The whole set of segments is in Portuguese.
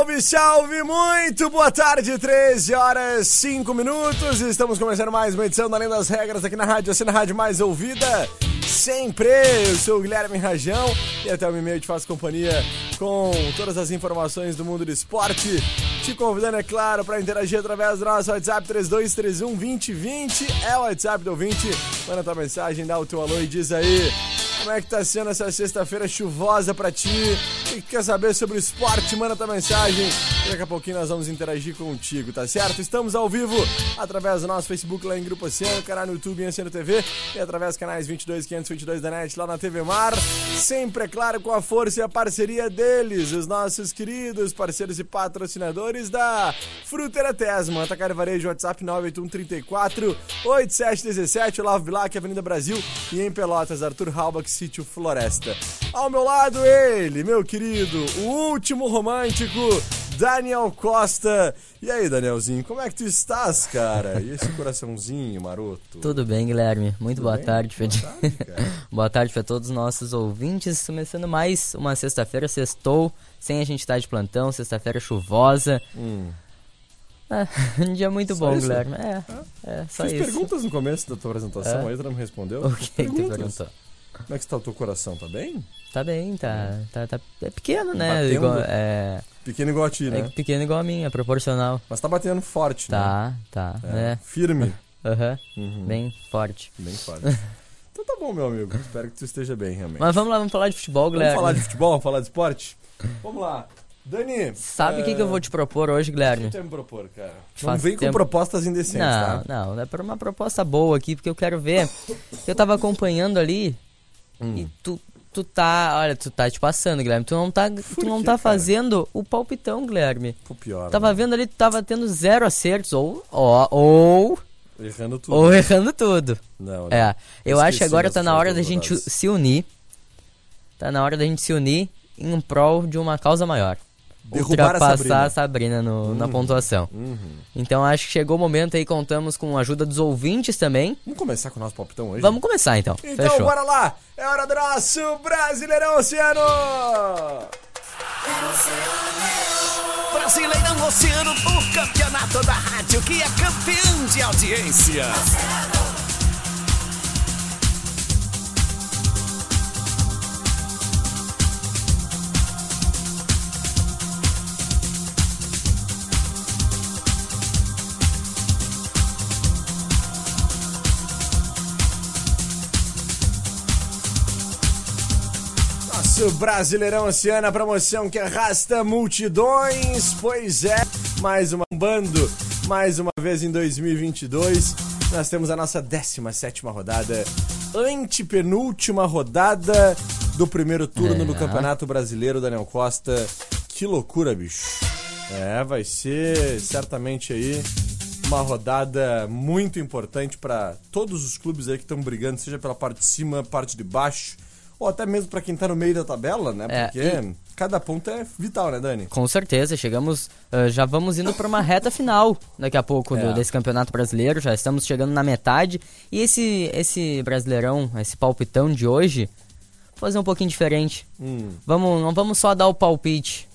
Salve, salve, muito boa tarde, 13 horas 5 minutos. Estamos começando mais uma edição Além das Regras aqui na rádio, assim na rádio mais ouvida. Sempre, eu sou o Guilherme Rajão e até o meio te faço companhia com todas as informações do mundo do esporte. Te convidando, é claro, para interagir através do nosso WhatsApp 3231 2020. É o WhatsApp do ouvinte. Manda tua mensagem, dá o teu alô e diz aí como é que tá sendo essa sexta-feira chuvosa pra ti? Que quer saber sobre o esporte? Manda tua mensagem. Daqui a pouquinho nós vamos interagir contigo, tá certo? Estamos ao vivo através do nosso Facebook lá em Grupo Oceano, canal no YouTube em Oceano TV e através dos canais 22 522 da NET lá na TV Mar. Sempre, é claro, com a força e a parceria deles, os nossos queridos parceiros e patrocinadores da Fruteira Tesma, Atacar Varejo, WhatsApp 98134 8717, Olavo Bilac, Avenida Brasil e em Pelotas, Arthur Halbach, Sítio Floresta. Ao meu lado, ele, meu querido, o último romântico, Daniel Costa. E aí, Danielzinho, como é que tu estás, cara? E esse coraçãozinho maroto? Tudo bem, Guilherme? Muito Tudo boa bem? tarde, Boa tarde, cara. boa tarde para todos os nossos ouvintes. Começando mais uma sexta-feira, sextou, sem a gente estar de plantão, sexta-feira chuvosa. Hum. Ah, um dia muito Só bom, isso? Guilherme. É, é só Fiz isso. perguntas no começo da tua apresentação, É? aí tu não me respondeu. O que, que tu perguntou? Como é que está o teu coração? Tá bem? Tá bem, tá, tá, tá- É pequeno, né? Batendo? Igual- é, Pequeno igual a ti, é né? pequeno igual a mim, é proporcional. Mas tá batendo forte, né? Tá, tá. É. É. Firme. Aham. Uhum. Bem forte. Bem forte. então tá bom, meu amigo. Espero que tu esteja bem, realmente. Mas vamos lá, vamos falar de futebol, Vamos Guilherme. falar de futebol? Vamos falar de esporte? Vamos lá. Dani. Sabe o que, é, que eu vou te propor hoje, O que Guilherme? tu me propor, cara? Não Faz vem com tempo- propostas indecentes, Não, tá? não, é por uma proposta boa aqui, porque eu quero ver. Eu tava acompanhando ali Hum. e tu, tu tá. Olha, tu tá te passando, Guilherme. Tu não tá, tu não tá cara? fazendo o palpitão, Guilherme. Pô, pior. Tava né? vendo ali, tu tava tendo zero acertos, ou, ó, ou, Errando tudo. ou errando tudo. Não, não. É, eu acho que agora tá na hora da gente se unir. Tá na hora da gente se unir em prol de uma causa maior. Derrubar a Ultrapassar a Sabrina. Sabrina, no- na Uhum. pontuação. Uhum. Então acho que chegou o momento aí, contamos com a ajuda dos ouvintes também. Vamos começar com o nosso palpitão hoje? Vamos começar então. Então, Fechou. bora lá! É hora do nosso Brasileirão Oceano! Brasileirão Oceano, o campeonato da rádio que é campeão de audiência. Nosso Brasileirão Oceano, a promoção que arrasta multidões. Pois é, mais uma bando, mais uma vez em 2022. Nós temos a nossa 17 rodada, antepenúltima rodada do primeiro turno É. do Campeonato Brasileiro, Daniel Costa. Que loucura, bicho. É, vai ser certamente aí uma rodada muito importante para todos os clubes aí que estão brigando, seja pela parte de cima, parte de baixo, ou até mesmo para quem tá no meio da tabela, né? É, Porque cada ponto é vital, né, Dani? Com certeza, chegamos, ah, já vamos indo para uma reta final daqui a pouco do- É. desse campeonato brasileiro, já estamos chegando na metade. E esse, esse brasileirão, esse palpitão de hoje, vou fazer um pouquinho diferente. Hum, Vamos, não vamos só dar o palpite.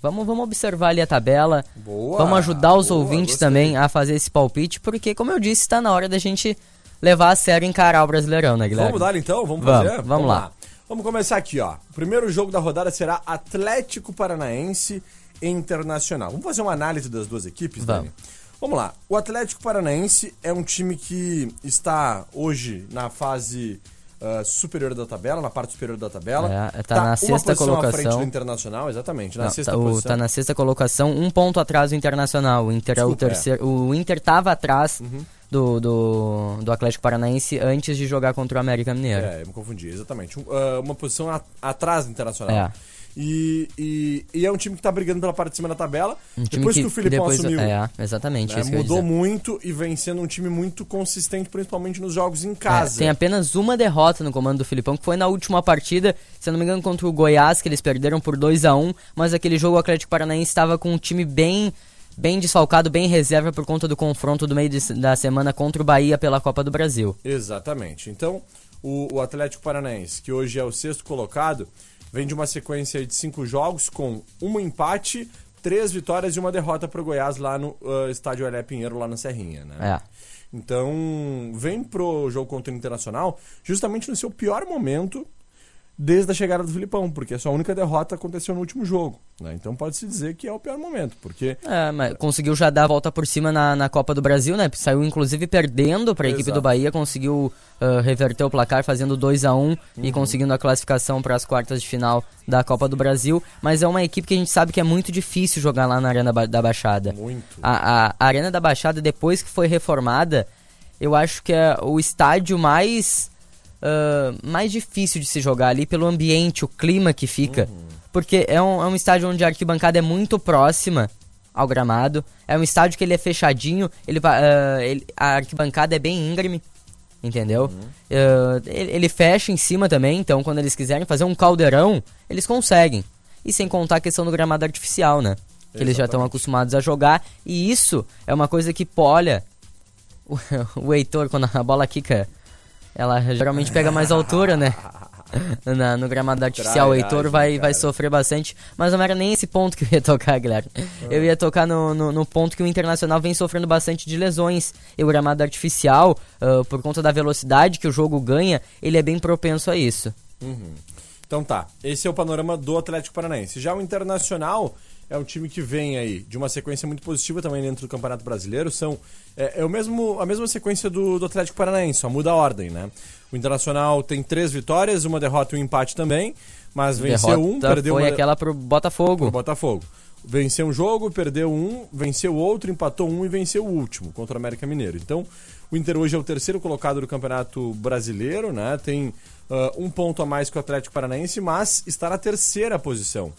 Vamos, vamos observar ali a tabela. Boa, Vamos ajudar os boa, ouvintes gostei. também a fazer esse palpite, porque, como eu disse, está na hora da gente levar a sério e encarar o Brasileirão, né, Guilherme? Vamos dar então? Vamos Vamos, fazer? vamos lá. Vamos começar aqui, ó. O primeiro jogo da rodada será Atlético Paranaense Internacional. Vamos fazer uma análise das duas equipes, Vamos. Dani? Vamos lá. O Atlético Paranaense é um time que está hoje na fase uh, superior da tabela, na parte superior da tabela. É, tá na sexta posição à frente colocação. do Internacional, exatamente, na Não, sexta tá, o- posição. tá na sexta colocação, um ponto atrás do Internacional. O Inter é o Desculpa, é. terceiro. O Inter tava atrás Uhum. Do, do, do Atlético Paranaense antes de jogar contra o América Mineiro. É, eu me confundi, exatamente. Um, ah, uma posição a- atrás do Internacional. É. E, e, e é um time que tá brigando pela parte de cima da tabela. Um depois que, o Filipão depois- assumiu, É, exatamente. né, que mudou muito e vem sendo um time muito consistente, principalmente nos jogos em É, casa. tem apenas uma derrota no comando do Filipão, que foi na última partida, se eu não me engano, contra o Goiás, que eles perderam por 2 a 1 mas aquele jogo o Atlético Paranaense estava com um time bem bem desfalcado, bem reserva por conta do confronto do meio de- da semana contra o Bahia pela Copa do Brasil. Exatamente. Então, o, o Atlético Paranaense, que hoje é o sexto colocado, vem de uma sequência de cinco jogos com um empate, três vitórias e uma derrota para o Goiás lá no ah, estádio Elé Pinheiro, lá na Serrinha, né? É. Então, vem pro jogo contra o Internacional justamente no seu pior momento desde a chegada do Filipão, porque a sua única derrota aconteceu no último jogo. né? Então pode-se dizer que é o pior momento, porque É, mas conseguiu já dar a volta por cima na, na Copa do Brasil, né? Saiu inclusive perdendo para a equipe do Bahia, conseguiu ah, reverter o placar fazendo 2 a 1 e conseguindo a classificação para as quartas de final da Copa do Brasil. Mas é uma equipe que a gente sabe que é muito difícil jogar lá na Arena da Baixada. muito. A, a Arena da Baixada, depois que foi reformada, eu acho que é o estádio mais, ah, mais difícil de se jogar ali pelo ambiente, o clima que fica. Porque é um, é um estádio onde a arquibancada é muito próxima ao gramado. É um estádio que ele é fechadinho, ele, ah, ele- a arquibancada é bem íngreme. Entendeu? Ah, ele, ele fecha em cima também, então quando eles quiserem fazer um caldeirão, eles conseguem. E sem contar a questão do gramado artificial, né? Que eles já estão Exatamente. acostumados a jogar. E isso é uma coisa que, pô, olha, o, o Heitor, quando a bola quica, ela geralmente pega mais altura, né? Na- no gramado artificial, o Heitor vai, vai sofrer bastante. Mas não era nem esse ponto que eu ia tocar, Guilherme. Eu ia tocar no, no, no ponto que o Internacional vem sofrendo bastante de lesões. E o gramado artificial, ah, por conta da velocidade que o jogo ganha, ele é bem propenso a isso. Então tá, esse é o panorama do Atlético Paranaense. Já o Internacional é um time que vem aí de uma sequência muito positiva também dentro do Campeonato Brasileiro. São é, é o mesmo, a mesma sequência do, do Atlético Paranaense, só muda a ordem, né? O Internacional tem três vitórias, uma derrota e um empate também, mas venceu Derrota um, perdeu foi uma, aquela pro Botafogo. pro Botafogo. Venceu um jogo, perdeu um, venceu outro, empatou um e venceu o último contra o América Mineiro. Então, o Inter hoje é o terceiro colocado do Campeonato Brasileiro, né? Tem ah, um ponto a mais que o Atlético Paranaense, mas está na terceira posição.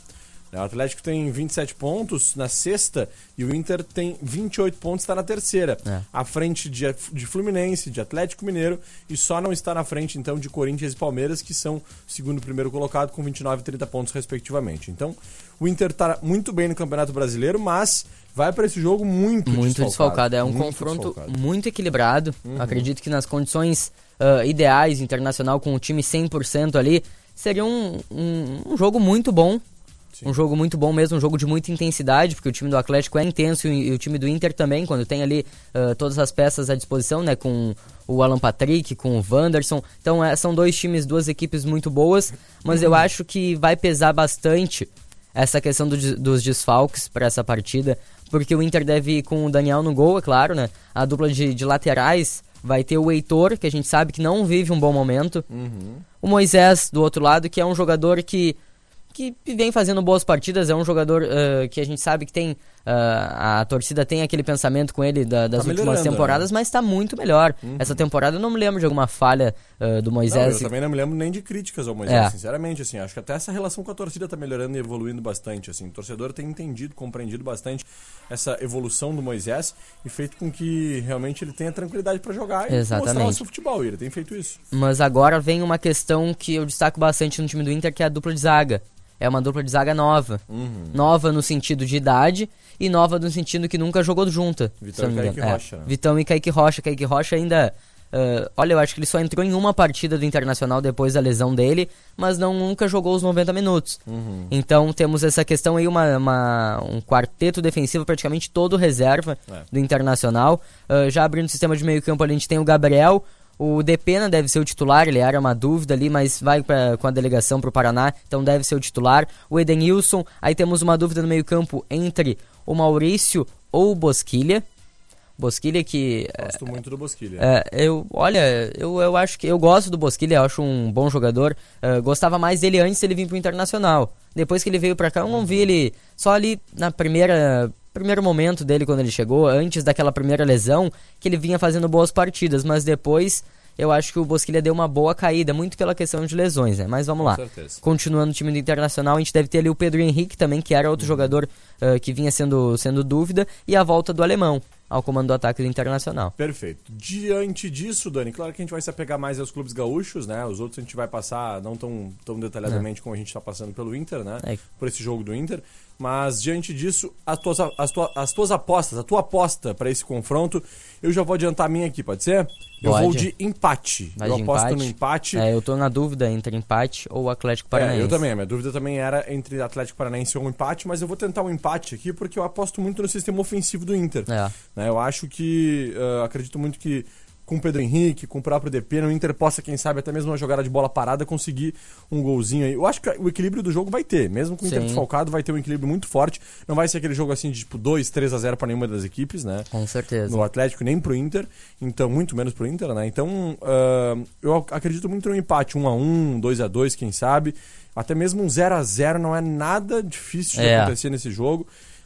O Atlético tem 27 pontos na sexta e o Inter tem 28 pontos, está na terceira. É. À frente de, de Fluminense, de Atlético Mineiro e só não está na frente, então, de Corinthians e Palmeiras, que são segundo e primeiro colocado com 29 e 30 pontos, respectivamente. Então, o Inter está muito bem no Campeonato Brasileiro, mas vai para esse jogo muito, muito desfalcado. É um Muito confronto desfalcado. Uhum. muito equilibrado. Acredito que nas condições ah, ideais, internacional, com o time 100% ali, seria um, um, um jogo muito bom. Um jogo muito bom mesmo, um jogo de muita intensidade, porque o time do Atlético é intenso e, o time do Inter também, quando tem ali ah, todas as peças à disposição, né? Com o Alan Patrick, com o Wanderson. Então é, são dois times, duas equipes muito boas, mas Uhum. eu acho que vai pesar bastante essa questão do dos desfalques para essa partida, porque o Inter deve ir com o Daniel no gol, é claro, né? A dupla de, de laterais vai ter o Heitor, que a gente sabe que não vive um bom momento. O Moisés, do outro lado, que é um jogador que, que vem fazendo boas partidas, é um jogador ah, que a gente sabe que tem. ah, a torcida tem aquele pensamento com ele da- das Tá últimas temporadas, mas tá muito melhor. Essa temporada eu não me lembro de alguma falha ah, do Não, Moisés. eu também não me lembro nem de críticas ao Moisés, É. sinceramente, assim, acho que até essa relação com a torcida tá melhorando e evoluindo bastante, assim, o torcedor tem entendido, compreendido bastante essa evolução do Moisés e feito com que realmente ele tenha tranquilidade para jogar e Exatamente. mostrar o seu futebol, e ele tem feito isso. Mas agora vem uma questão que eu destaco bastante no time do Inter, que é a dupla de zaga. É uma dupla de zaga nova. Nova no sentido de idade e nova no sentido que nunca jogou junta. Vitão e Kaique. É, Rocha? Vitão e Kaique Rocha. Kaique Rocha ainda. ah, olha, eu acho que ele só entrou em uma partida do Internacional depois da lesão dele, mas não nunca jogou os 90 minutos. Uhum. Então temos essa questão aí, uma, uma- um quarteto defensivo praticamente todo reserva É. do Internacional. Ah, já abrindo o sistema de meio campo ali, a gente tem o Gabriel. O Depena deve ser o titular, ele era uma dúvida ali, mas vai pra- com a delegação para o Paraná, então deve ser o titular. O Edenilson, aí temos uma dúvida no meio campo entre o Maurício ou o Bosquilha. Bosquilha que Gosto muito do Bosquilha. é, eu, olha, eu, eu acho que eu gosto do Bosquilha, eu acho um bom jogador. É, gostava mais dele antes de ele vir pro Internacional. Depois que ele veio pra cá, eu não vi ele só ali na primeira primeiro momento dele quando ele chegou, antes daquela primeira lesão, que ele vinha fazendo boas partidas, mas depois eu acho que o Bosquilha deu uma boa caída, muito pela questão de lesões, né? Mas vamos lá. Continuando no time do Internacional, a gente deve ter ali o Pedro Henrique também, que era outro jogador eh, que vinha sendo, sendo dúvida, e a volta do alemão ao comando do ataque do Internacional. Perfeito. Diante disso, Dani, claro que a gente vai se apegar mais aos clubes gaúchos, né? Os outros a gente vai passar não tão, tão detalhadamente como a gente está passando pelo Inter, né? É. Por esse jogo do Inter. Mas diante disso, as tuas, as tuas, as tuas apostas, a tua aposta para esse confronto, eu já vou adiantar a minha aqui, pode ser? Eu Pode. vou de empate. Vai eu de aposto empate? no empate. É, eu tô na dúvida entre empate ou Atlético Paranaense. É, eu também. A minha dúvida também era entre Atlético Paranaense ou um empate, mas eu vou tentar um empate aqui porque eu aposto muito no sistema ofensivo do Inter. É. Né, eu acho que. ah, acredito muito que com o Pedro Henrique, com o próprio DP, o Inter possa, quem sabe, até mesmo uma jogada de bola parada, conseguir um golzinho aí. Eu acho que o equilíbrio do jogo vai ter. Mesmo com o Inter desfalcado, vai ter um equilíbrio muito forte. Não vai ser aquele jogo assim de tipo 2, 3 a 0 para nenhuma das equipes, né? Com certeza. no Atlético nem pro Inter, então muito menos pro Inter, né? Então ah, eu ac- acredito muito no empate, 1 a 1, 2 a 2, quem sabe, até mesmo um 0 a 0 não é nada difícil de É. acontecer nesse jogo.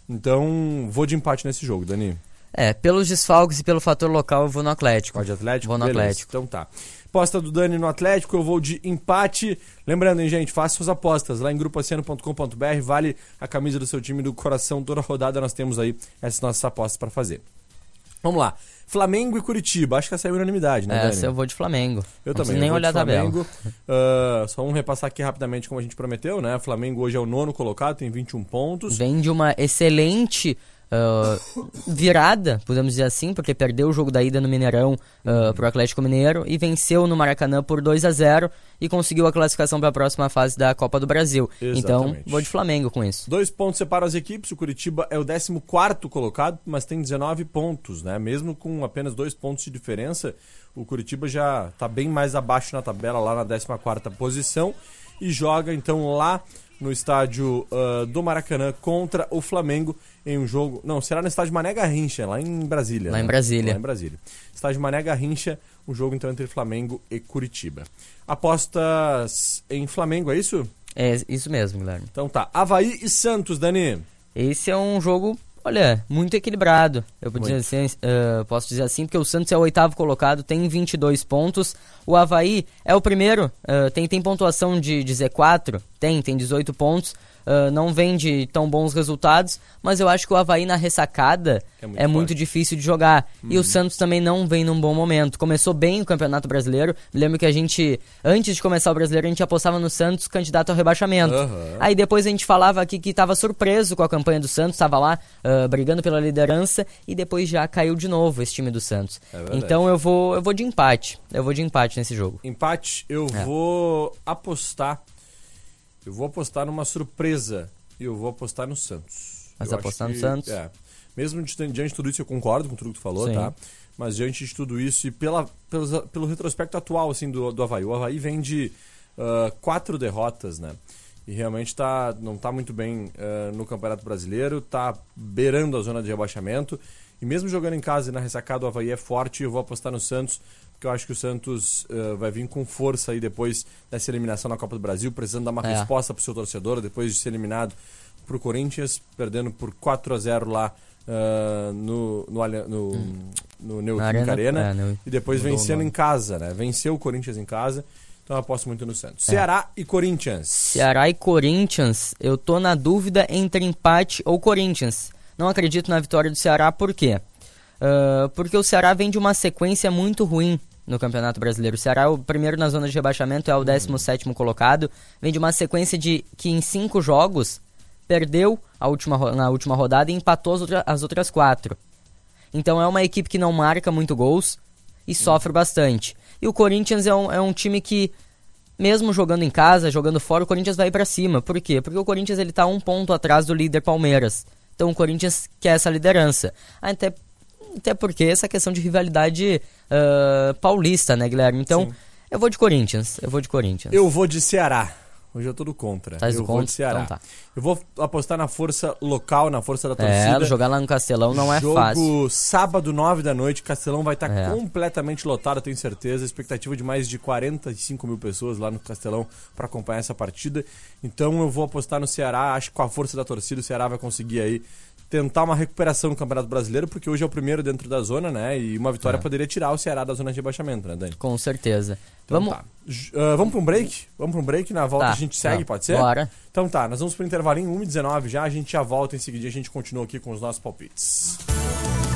Então vou de empate nesse jogo, Dani. É, pelos desfalques e pelo fator local, eu vou no Atlético. Pode Atlético? Vou no Beleza. Atlético. Então tá. Aposta do Dani no Atlético, eu vou de empate. Lembrando, hein, gente, faça suas apostas lá em grupoaciano.com.br, vale a camisa do seu time do coração. Toda rodada nós temos aí essas nossas apostas para fazer. Vamos lá. Flamengo e Curitiba. Acho que essa é a unanimidade, né, Dani? Essa eu vou de Flamengo. Eu Não também. eu nem de olhar a tabela. Flamengo. Ah, só vamos repassar aqui rapidamente como a gente prometeu, né? O Flamengo hoje é o nono colocado, tem 21 pontos. Vem de uma excelente ah, virada, podemos dizer assim, porque perdeu o jogo da ida no Mineirão ah, pro Atlético Mineiro e venceu no Maracanã por 2 a 0 e conseguiu a classificação para a próxima fase da Copa do Brasil. Então, Exatamente. vou de Flamengo com isso. Dois pontos separam as equipes. O Curitiba é o 14 colocado, mas tem 19 pontos, né? Mesmo com apenas dois pontos de diferença, o Curitiba já está bem mais abaixo na tabela, lá na 14 posição, e joga então lá no estádio ah, do Maracanã contra o Flamengo em um jogo. Não, será no estádio Mané Garrincha, lá em Brasília. Lá né? em Brasília. Lá em Brasília. Estádio Mané Garrincha, um jogo então entre Flamengo e Curitiba. Apostas em Flamengo, é isso? É isso mesmo, Guilherme. Então tá. Havaí e Santos, Dani. Esse é um jogo, olha, muito equilibrado. Eu posso dizer, assim, eh, posso dizer assim, porque o Santos é o oitavo colocado, tem 22 pontos. O Havaí é o primeiro, eh, tem, tem pontuação de, de Z4, tem, tem 18 pontos. Eh, não vem de tão bons resultados, mas eu acho que o Havaí na ressacada É é muito muito, forte. difícil de jogar. E o Santos também não vem num bom momento. Começou bem o Campeonato Brasileiro. Me lembro que a gente, antes de começar o Brasileiro, a gente apostava no Santos candidato ao rebaixamento. Aham. Aí depois a gente falava aqui que estava surpreso com a campanha do Santos, estava lá ah, brigando pela liderança e depois já caiu de novo esse time do Santos. É então eu vou, eu vou de empate. Eu vou de empate nesse jogo. Empate, eu É. vou apostar. Eu vou apostar numa surpresa. E eu vou apostar no Santos. Mas apostar no Santos? É. Mesmo diante de tudo isso, eu concordo com tudo que tu falou, Sim. tá? Mas diante de tudo isso e pela, pelos- pelo retrospecto atual assim, do, do Havaí. O Havaí vem de ah, quatro derrotas, né? E realmente tá, não tá muito bem ah, no Campeonato Brasileiro, tá beirando a zona de rebaixamento. E mesmo jogando em casa e na ressacada, o Havaí é forte. Eu vou apostar no Santos, porque eu acho que o Santos ah, vai vir com força aí depois dessa eliminação na Copa do Brasil, precisando dar uma É. resposta pro seu torcedor, depois de ser eliminado pro Corinthians, perdendo por 4 a 0 lá ah, no, no, no, no Neoquímica Arena, é, no- e depois o vencendo em casa, né? Venceu o Corinthians em casa, então eu aposto muito no É. Santos. Ceará e Corinthians. Ceará e Corinthians, eu tô na dúvida entre empate ou Corinthians. Não acredito na vitória do Ceará, por quê? Ah, porque o Ceará vem de uma sequência muito ruim no Campeonato Brasileiro. O Ceará o primeiro na zona de rebaixamento, é o 17º colocado. Vem de uma sequência de que em cinco jogos perdeu a última, na última rodada e empatou as, outra- as outras quatro. Então é uma equipe que não marca muito gols e sofre bastante. E o Corinthians é um, é um time que, mesmo jogando em casa, jogando fora, o Corinthians vai pra cima. Por quê? Porque o Corinthians ele tá um ponto atrás do líder Palmeiras. Então o Corinthians quer essa liderança. Até, até porque essa questão de rivalidade ah, paulista, né, Guilherme? Então Sim. eu vou de Corinthians. Eu vou de Corinthians. Eu vou de Ceará. Hoje eu tô do contra. Tá eu vou contra? de Ceará. Então tá. Eu vou apostar na força local, na força da É, torcida. jogar lá no Castelão não é Jogo fácil. sábado, 9 da noite. Castelão vai estar É. completamente lotado, tenho certeza. Expectativa de mais de 45 mil pessoas lá no Castelão para acompanhar essa partida. Então eu vou apostar no Ceará. Acho que com a força da torcida o Ceará vai conseguir aí tentar uma recuperação no Campeonato Brasileiro, porque hoje é o primeiro dentro da zona, né? E uma vitória É. poderia tirar o Ceará da zona de rebaixamento, né, Dani? Com certeza. Então Vamos. tá. Ah, vamos para um break? Vamos para um break, na volta Tá, a gente segue, tá. pode ser? Bora. Então tá, nós vamos pro intervalinho 1h19 já, a gente já volta em seguida, a gente continua aqui com os nossos palpites.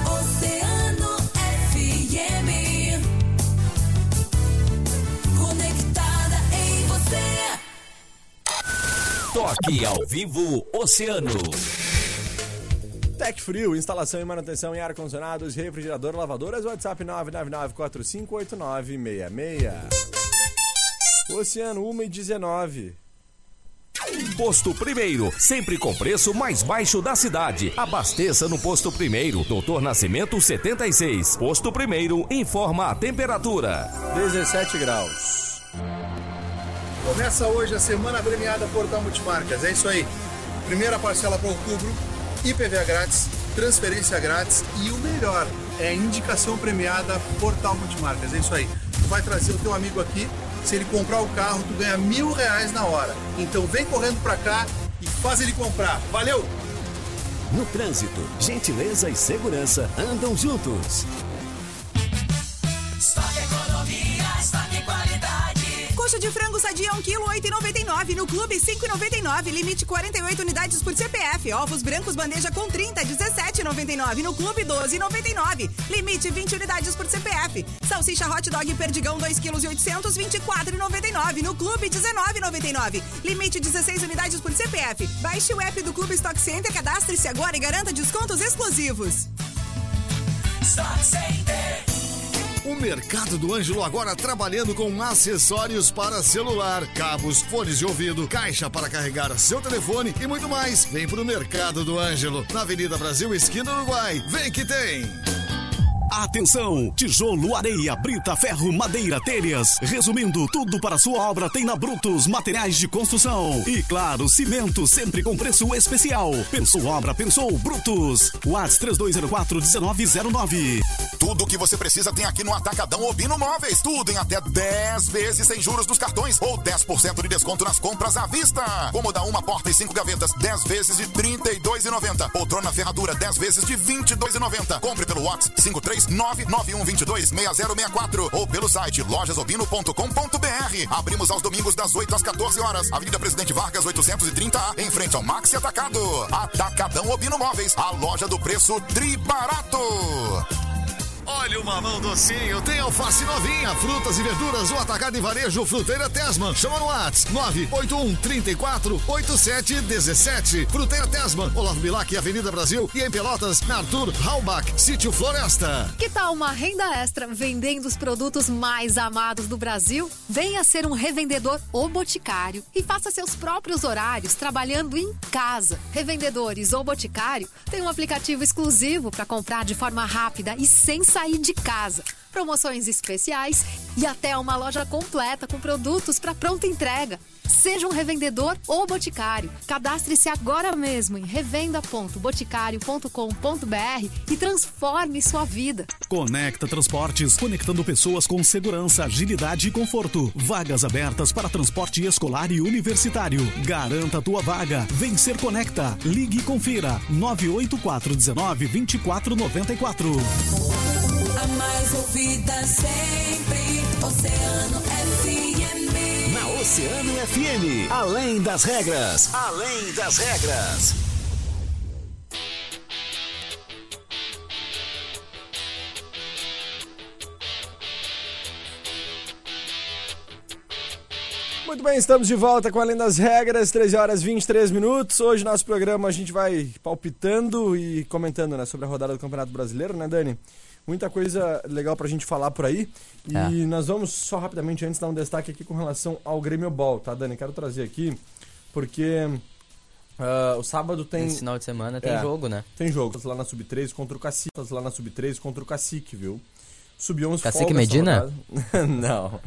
Oceano FM. Conectada em você. Toque ao vivo Oceano. Tec Frio, instalação e manutenção em ar-condicionados, refrigerador, lavadoras, WhatsApp 999458966. Oceano 1 e 19. Posto Primeiro, sempre com preço mais baixo da cidade. Abasteça no Posto Primeiro, Doutor Nascimento 76. Posto Primeiro, informa a temperatura. 17 graus. Começa hoje a semana premiada Portal Multimarcas. É isso aí. Primeira parcela para outubro, IPVA grátis, transferência grátis e o melhor é a indicação premiada Portal Multimarcas. É isso aí. Tu vai trazer o teu amigo aqui. Se ele comprar o carro, tu ganha mil reais na hora. Então vem correndo para cá e faz ele comprar. Valeu! No trânsito, gentileza e segurança andam juntos. Qualidade. Coxa de frango sadia 1 kg 8,99. No clube 5,99. Limite 48 unidades por CPF. Ovos brancos bandeja com 30 17,99. No clube 12,99. Limite 20 unidades por CPF. Salsicha hot dog perdigão 2 kg 800 24,99. No clube 19,99. Limite 16 unidades por CPF. Baixe o app do Clube Stock Center, cadastre-se agora e garanta descontos exclusivos. Stock Center. O Mercado do Ângelo agora trabalhando com acessórios para celular, cabos, fones de ouvido, caixa para carregar seu telefone e muito mais. Vem pro Mercado do Ângelo, na Avenida Brasil, esquina Uruguai. Vem que tem! Atenção! Tijolo, areia, brita, ferro, madeira, telhas. Resumindo, tudo para sua obra tem na Brutos Materiais de Construção. E claro, cimento sempre com preço especial. Pensou obra, pensou Brutos. Whats 3204-1909. Tudo o que você precisa tem aqui no Atacadão Obino Móveis. Tudo em até 10 vezes sem juros dos cartões ou 10% de desconto nas compras à vista. Cômoda uma porta e cinco gavetas, 10 vezes de R$ 32,90. Poltrona ferradura, 10 vezes de R$ 22,90. Compre pelo WhatsApp 53991226064 ou pelo site lojasobino.com.br. Abrimos aos domingos das 8 às 14 horas. Avenida Presidente Vargas 830A, em frente ao Maxi Atacado. Atacadão Obino Móveis, a loja do preço tribarato. Olha o mamão docinho, tem alface novinha, frutas e verduras, o atacado e varejo Fruteira Tesman. Chama no Whats 981 34 87 17. Fruteira Tesman, Olavo Bilac, Avenida Brasil e em Pelotas, na Arthur Halbach, Sítio Floresta. Que tal uma renda extra vendendo os produtos mais amados do Brasil? Venha ser um revendedor ou boticário e faça seus próprios horários trabalhando em casa. Revendedores ou boticário tem um aplicativo exclusivo para comprar de forma rápida e sem sair de casa. Promoções especiais e até uma loja completa com produtos para pronta entrega. Seja um revendedor ou boticário. Cadastre-se agora mesmo em revenda.boticário.com.br e transforme sua vida. Conecta Transportes, conectando pessoas com segurança, agilidade e conforto. Vagas abertas para transporte escolar e universitário. Garanta tua vaga. Vencer Conecta. Ligue e confira. 98419 2494. Mais ouvida sempre. Oceano FM. Na Oceano FM, além das regras, além das regras. Muito bem, estamos de volta com Além das Regras, 13 horas 23 minutos. Hoje, nosso programa, a gente vai palpitando e comentando né, sobre a rodada do Campeonato Brasileiro, né, Dani? Muita coisa legal pra gente falar por aí. E É. nós vamos só rapidamente, antes, dar um destaque aqui com relação ao Grêmio Ball, tá, Dani? Quero trazer aqui, porque ah, o sábado tem. Esse final de semana tem É. jogo, né? Tem jogo. Lá na Sub-3 contra o Cacique. Lá na Sub-3 contra o Cacique, viu? Sub-11 Cacique Medina? Não.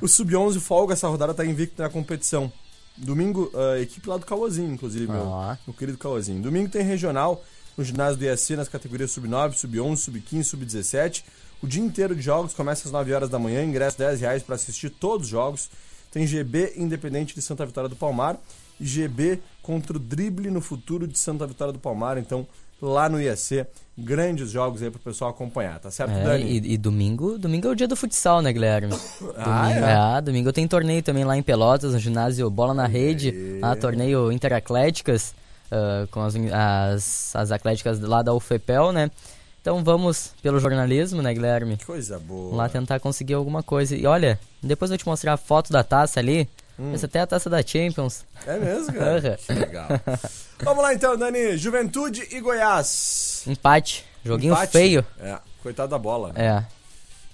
O Sub-11 folga essa rodada, tá invicto na competição. Domingo, a equipe lá do Cauazinho, inclusive, meu, Ó. meu querido Cauazinho. Domingo tem regional no ginásio do IAC nas categorias sub-9, sub-11, sub-15, sub-17. O dia inteiro de jogos começa às 9 horas da manhã, ingresso 10 reais para assistir todos os jogos. Tem GB Independente de Santa Vitória do Palmar e GB contra o Drible no Futuro de Santa Vitória do Palmar. Então, lá no IAC, grandes jogos aí pro pessoal acompanhar, tá certo, É, Dani? e, e domingo, domingo é o dia do futsal, né, Guilherme? Ah, domingo, é? ah, domingo tem torneio também lá em Pelotas, no ginásio Bola na Rede, lá torneio Interatléticas, ah, com as, as, as atléticas lá da UFEPEL, né? Então vamos pelo jornalismo, né, Guilherme? Coisa boa. Lá tentar conseguir alguma coisa. E olha, depois eu vou te mostrar a foto da taça ali. Essa até é a taça da Champions. É mesmo, cara? Que legal. Vamos lá então, Dani. Juventude e Goiás. Empate. Joguinho Empate. feio. É, coitado da bola. É.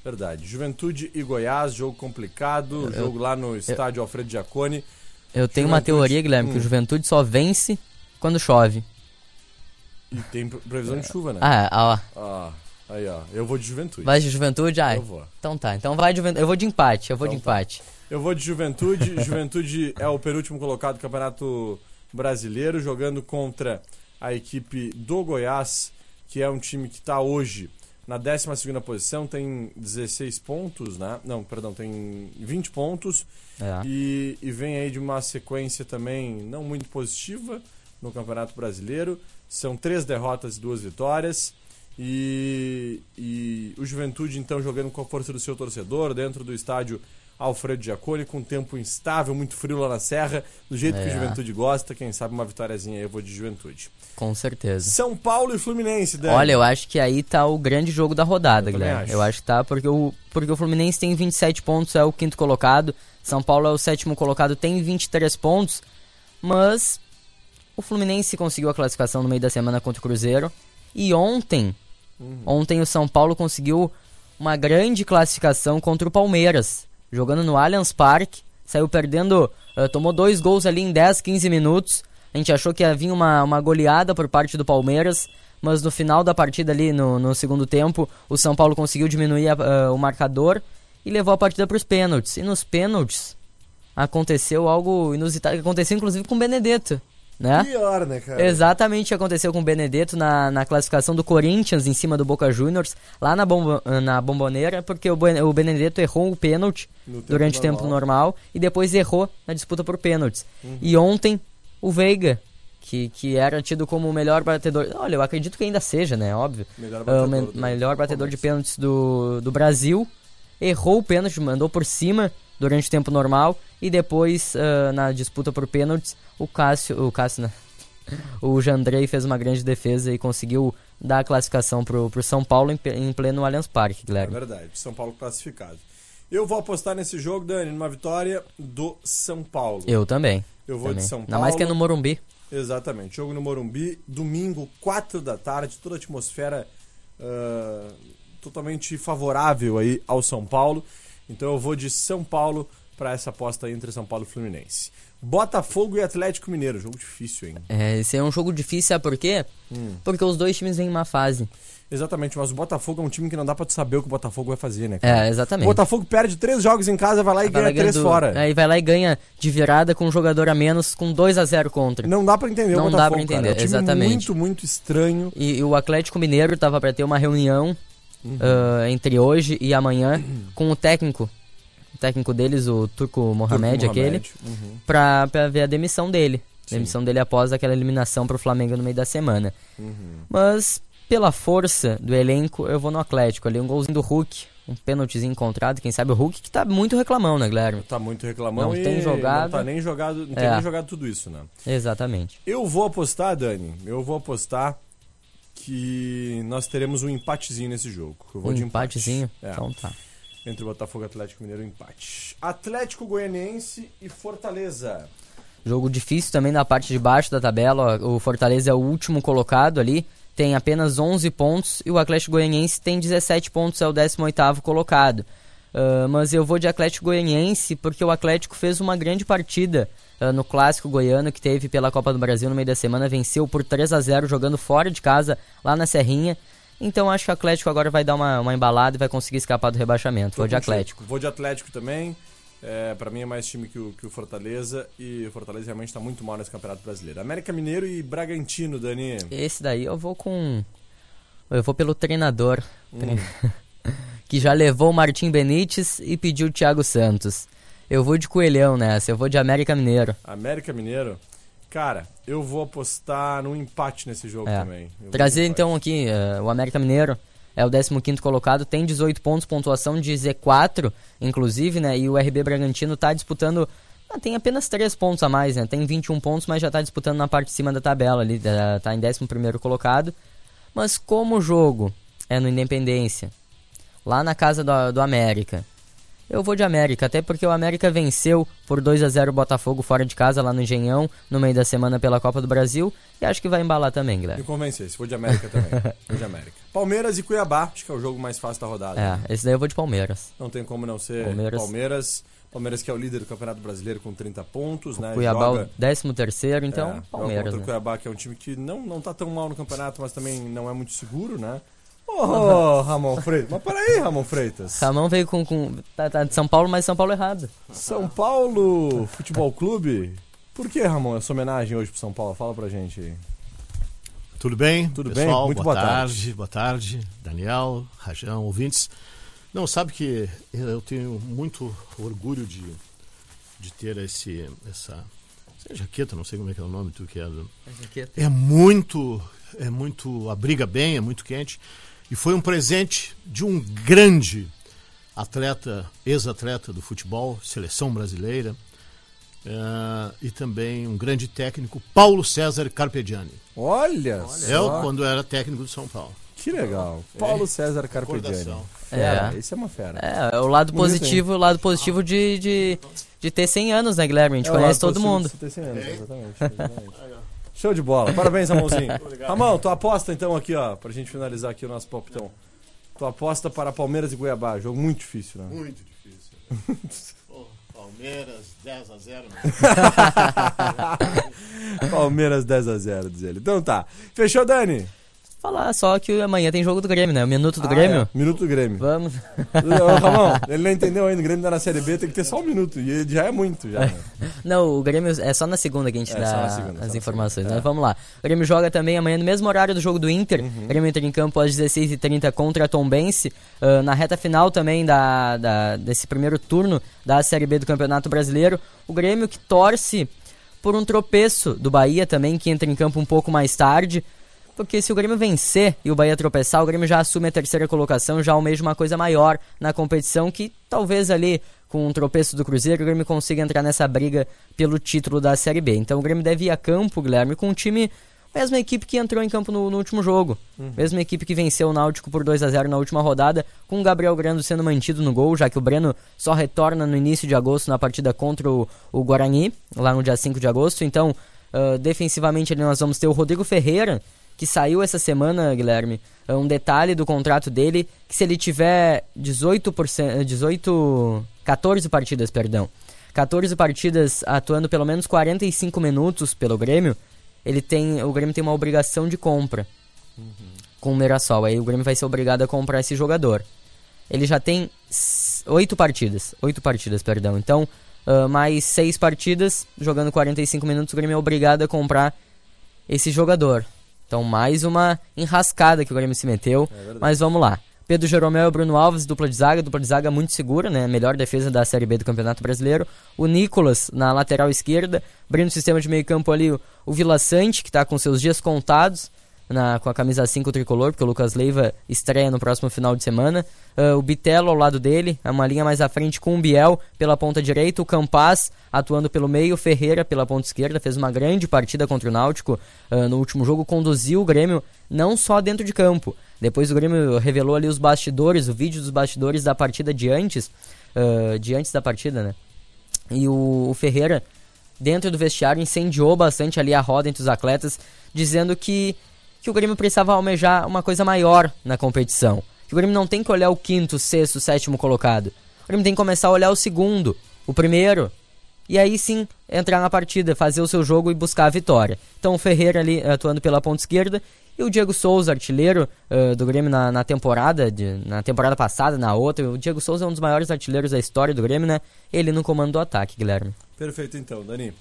Verdade. Juventude e Goiás, jogo complicado. Eu- jogo lá no estádio Alfredo Giacone. Eu tenho uma Juventude. teoria, Guilherme, que o Hum. Juventude só vence quando chove. E tem pre- previsão de chuva, né? Ah, ó. Ah, aí, ó. Eu vou de Juventude. Vai de Juventude? Ai. Eu vou. Então tá. Então vai de Juventude. Eu vou de empate. Eu vou de Então tá. empate. Eu vou de Juventude. Juventude é o penúltimo colocado do Campeonato Brasileiro, jogando contra a equipe do Goiás, que é um time que está hoje na 12 posição, tem 16 pontos, né? Não, perdão, tem 20 pontos. É. E, e vem aí de uma sequência também não muito positiva no Campeonato Brasileiro. São três derrotas e duas vitórias. E, e o Juventude, então, jogando com a força do seu torcedor, dentro do estádio Alfredo Giacone, com tempo instável, muito frio lá na Serra, do jeito que É. o Juventude gosta. Quem sabe uma vitóriazinha aí eu vou de Juventude. Com certeza. São Paulo e Fluminense, Dani. Olha, eu acho que aí tá o grande jogo da rodada, Eu Guilherme. acho. Eu acho que tá, porque o, porque o Fluminense tem 27 pontos, é o quinto colocado. São Paulo é o sétimo colocado, tem 23 pontos. Mas o Fluminense conseguiu a classificação no meio da semana contra o Cruzeiro. E ontem, Uhum. ontem o São Paulo conseguiu uma grande classificação contra o Palmeiras. Jogando no Allianz Parque, saiu perdendo, eh, tomou dois gols ali em 10, 15 minutos. A gente achou que ia vir uma, uma goleada por parte do Palmeiras, mas no final da partida ali, no, no segundo tempo, o São Paulo conseguiu diminuir a- ah, o marcador e levou a partida para os pênaltis. E nos pênaltis aconteceu algo inusitado, aconteceu inclusive com o Benedetto, né? Pior, né, cara? Exatamente o que aconteceu com o Benedetto na, na classificação do Corinthians em cima do Boca Juniors, lá na, bomba, na bomboneira, porque o, o Benedetto errou o pênalti durante o tempo normal. e depois errou na disputa por pênaltis. Uhum. E ontem, o Veiga, que, que era tido como o melhor batedor. Olha, eu acredito que ainda seja, né? Óbvio. Melhor o batedor me- do- melhor batedor de pênaltis do, do Brasil. Errou o pênalti, mandou por cima durante o tempo normal. E depois, ah, na disputa por pênaltis, o Cássio. O Cássio, né? O Jandrei fez uma grande defesa e conseguiu dar a classificação pro, pro São Paulo em, em pleno Allianz Parque, É Guilherme. verdade, São Paulo classificado. Eu vou apostar nesse jogo, Dani, numa vitória do São Paulo. Eu também. Eu vou também. de São Ainda mais que é no Paulo. Morumbi. Exatamente, jogo no Morumbi, domingo, 4 da tarde, toda a atmosfera ah, totalmente favorável aí ao São Paulo. Então eu vou de São Paulo para essa aposta aí entre São Paulo e Fluminense. Botafogo e Atlético Mineiro, jogo difícil, hein? É, esse é um jogo difícil, sabe por quê? Hum. Porque os dois times vêm em uma fase. Exatamente, mas o Botafogo é um time que não dá pra tu saber o que o Botafogo vai fazer, né? cara? É, O exatamente. Botafogo perde três jogos em casa, vai lá e Vai lá ganha três ganhando- fora. Aí vai lá e ganha de virada com um jogador a menos, com 2 a 0 contra. Não dá pra entender Não o dá Botafogo, pra entender, cara. É um time exatamente. muito, muito estranho. E, e o Atlético Mineiro tava pra ter uma reunião Uhum. ah, entre hoje e amanhã com o técnico. O técnico deles, o Turco Mohamed, Turco aquele, Mohamed, uhum. pra, pra ver a demissão dele. Sim. Demissão dele após aquela eliminação pro Flamengo no meio da semana. Uhum. Mas, pela força do elenco, eu vou no Atlético. Ali um golzinho do Hulk, um pênaltizinho encontrado. Quem sabe o Hulk que tá muito reclamão, né, Guilherme? Tá muito reclamando Não e tem jogado. Não tá nem jogado, não tem É. nem jogado tudo isso, né? Exatamente. Eu vou apostar, Dani, eu vou apostar que nós teremos um empatezinho nesse jogo. Eu vou Um de empate. empatezinho? É. Então tá. Entre Botafogo e Atlético Mineiro, empate. Atlético Goianiense e Fortaleza. Jogo difícil também na parte de baixo da tabela. O Fortaleza é o último colocado ali. Tem apenas 11 pontos. E o Atlético Goianiense tem 17 pontos. É o 18º colocado. Ah, mas eu vou de Atlético Goianiense porque o Atlético fez uma grande partida ah, no Clássico Goiano que teve pela Copa do Brasil no meio da semana. Venceu por 3 a 0 jogando fora de casa lá na Serrinha. Então acho que o Atlético agora vai dar uma, uma embalada e vai conseguir escapar do rebaixamento. Vou de. Atlético. Vou de Atlético também. É, para mim é mais time que o, que o Fortaleza e o Fortaleza realmente está muito mal nesse Campeonato Brasileiro. América Mineiro e Bragantino, Dani. Esse daí eu vou com. Eu vou pelo treinador. Hum. Que já levou o Martim Benítez e pediu o Thiago Santos. Eu vou de Coelhão nessa, eu vou de América Mineiro. América Mineiro. Cara, eu vou apostar no empate nesse jogo É. também. Eu Trazer então aqui eh, o América Mineiro. É o 15 colocado, tem 18 pontos, pontuação de Z4, inclusive, né? E o RB Bragantino tá disputando. ah, tem apenas 3 pontos a mais, né? Tem 21 pontos, mas já tá disputando na parte de cima da tabela ali. eh, Tá em 11 colocado. Mas como o jogo é no Independência, lá na casa do, do América, eu vou de América, até porque o América venceu por 2 a 0 o Botafogo fora de casa, lá no Engenhão, no meio da semana pela Copa do Brasil. E acho que vai embalar também, Guilherme. Me convencesse, vou de América também. vou de América. Palmeiras e Cuiabá, acho que é o jogo mais fácil da rodada. É, esse daí eu vou de Palmeiras. Não tem como não ser Palmeiras. Palmeiras. Palmeiras. que é o líder do Campeonato Brasileiro com 30 pontos, né? Cuiabá Joga- o 13 terceiro, então É, Palmeiras, contra o né? Cuiabá, que é um time que não, não tá tão mal no campeonato, mas também não é muito seguro, né? Ô, Ramon Freitas. Mas peraí, Ramon Freitas. Ramon veio com... com tá, tá de São Paulo, mas São Paulo errado. São Paulo Futebol Clube. Por que, Ramon, essa homenagem hoje pro São Paulo? Fala pra gente aí. Tudo bem? Tudo bem? pessoal? Muito boa, boa tarde. tarde. Boa tarde, Daniel, Rajão, ouvintes. Não, sabe que eu tenho muito orgulho de, de ter esse, essa, essa jaqueta, não sei como é que é o nome, tu que é do... É muito, é muito, abriga bem, é muito quente. E foi um presente de um grande atleta, ex-atleta do futebol, seleção brasileira, eh, e também um grande técnico, Paulo César Carpegiani. Olha, Eu, só. quando era técnico do São Paulo. Que legal. Paulo César Carpegiani. Fera, É. esse é uma fera. É, o lado positivo, o lado positivo de, de, de ter 100 anos, né, Guilherme? A gente É conhece todo mundo. de ter 100 anos, exatamente, exatamente. Show de bola. Parabéns, Ramonzinho. Ramon, tua aposta então aqui, ó, pra gente finalizar aqui o nosso palpitão. Tua aposta para Palmeiras e Cuiabá. Jogo muito difícil, né? Muito difícil. Pô, Palmeiras 10 a 0. Palmeiras 10 a 0 diz ele. Então tá. Fechou, Dani? Falar só que amanhã tem jogo do Grêmio, né? O minuto do Ah, Grêmio. é. Minuto do Grêmio. Vamos. Ramon, ele não entendeu ainda. O Grêmio tá na Série B, tem que ter só um minuto. E já é muito, já. né? Não, o Grêmio é só na segunda que a gente É, dá segunda, as informações, né? é. Vamos lá. O Grêmio joga também amanhã no mesmo horário do jogo do Inter. Uhum. O Grêmio entra em campo às 16h30 contra a Tombense. ah, na reta final também da, da- desse primeiro turno da Série B do Campeonato Brasileiro. O Grêmio que torce por um tropeço do Bahia também, que entra em campo um pouco mais tarde. Porque se o Grêmio vencer e o Bahia tropeçar, o Grêmio já assume a terceira colocação, já almeja uma coisa maior na competição, que talvez ali com um tropeço do Cruzeiro, o Grêmio consiga entrar nessa briga pelo título da Série B. Então o Grêmio deve ir a campo, Guilherme, com um time, mesma equipe que entrou em campo no, no último jogo. Mesma equipe que venceu o Náutico por 2 a 0 na última rodada, com o Gabriel Grando sendo mantido no gol, já que o Breno só retorna no início de agosto na partida contra o, o Guarani, lá no dia 5 de agosto. Então, ah, defensivamente nós vamos ter o Rodrigo Ferreira, que saiu essa semana, Guilherme, é um detalhe do contrato dele, que se ele tiver 18%, 18, 14 partidas, perdão, 14 partidas atuando pelo menos 45 minutos pelo Grêmio, ele tem, o Grêmio tem uma obrigação de compra com o Mirassol. Aí o Grêmio vai ser obrigado a comprar esse jogador. Ele já tem oito partidas, oito partidas, perdão. Então, ah, mais seis partidas, jogando 45 minutos, o Grêmio é obrigado a comprar esse jogador. Então, mais uma enrascada que o Grêmio se meteu. mas vamos lá. Pedro Jeromel e Bruno Alves, dupla de zaga, dupla de zaga muito segura, né? Melhor defesa da Série B do Campeonato Brasileiro. O Nicolas na lateral esquerda, abrindo o sistema de meio campo ali, o, o Vila Sante, que está com seus dias contados na, com a camisa 5 tricolor, porque o Lucas Leiva estreia no próximo final de semana. Ah, o Bitelo ao lado dele, é uma linha mais à frente com o Biel pela ponta direita, o Campaz atuando pelo meio, Ferreira pela ponta esquerda, fez uma grande partida contra o Náutico ah, no último jogo, conduziu o Grêmio não só dentro de campo. Depois o Grêmio revelou ali os bastidores, o vídeo dos bastidores da partida de antes, ah, de antes da partida, né? E o, o Ferreira, dentro do vestiário, incendiou bastante ali a roda entre os atletas, dizendo que, que o Grêmio precisava almejar uma coisa maior na competição. Que o Grêmio não tem que olhar o quinto, sexto, sétimo colocado. O Grêmio tem que começar a olhar o segundo, o primeiro, e aí sim entrar na partida, fazer o seu jogo e buscar a vitória. Então o Ferreira ali atuando pela ponta esquerda E o Diego Souza, artilheiro uh, do Grêmio na, na, temporada, de, na temporada passada, na outra. O Diego Souza é um dos maiores artilheiros da história do Grêmio, né? Ele no comando do ataque, Guilherme. Perfeito então, Dani.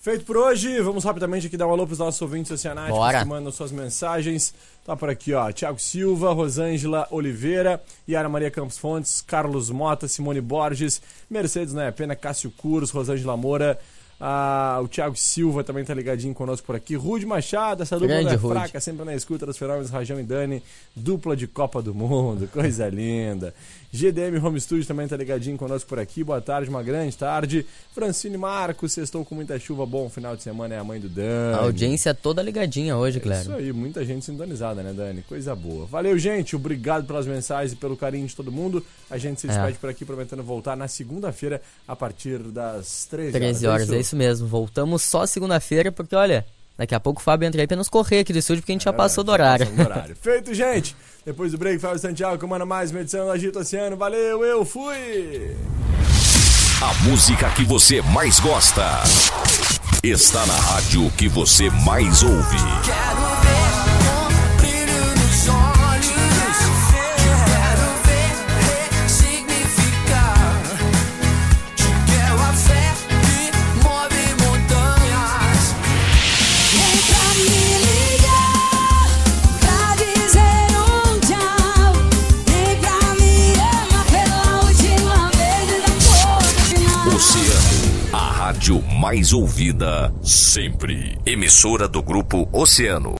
Feito por hoje, vamos rapidamente aqui dar um alô para os nossos ouvintes oceanáticos que mandam suas mensagens. Tá por aqui, ó. Tiago Silva, Rosângela Oliveira, Yara Maria Campos Fontes, Carlos Mota, Simone Borges, Mercedes Né Pena, Cássio Curos, Rosângela Moura. Ah, o Thiago Silva também tá ligadinho conosco por aqui. Rude Machado, essa dupla Grande é Rude. fraca, sempre na escuta dos fenômenos Rajão e Dani, dupla de Copa do Mundo, coisa linda. GDM Home Studio também tá ligadinho conosco por aqui. Boa tarde, uma grande tarde. Francine Marcos, sextou com muita chuva, bom final de semana é a mãe do Dani. A audiência toda ligadinha hoje, É. Isso aí, muita gente sintonizada, né, Dani? Coisa boa. Valeu, gente. Obrigado pelas mensagens e pelo carinho de todo mundo. A gente se É. despede por aqui, prometendo voltar na segunda-feira, a partir das 13 horas. 13 horas, é isso mesmo. Voltamos só segunda-feira, porque olha, daqui a pouco o Fábio entra aí pra nos correr aqui do estúdio, porque a gente já passou do horário. Do horário. Feito, gente. Depois do break, Fábio Santiago comanda mais uma edição do Agito Oceano. Valeu, eu fui! A música que você mais gosta está na rádio que você mais ouve. Quero mais ouvida sempre. Emissora do grupo Oceano.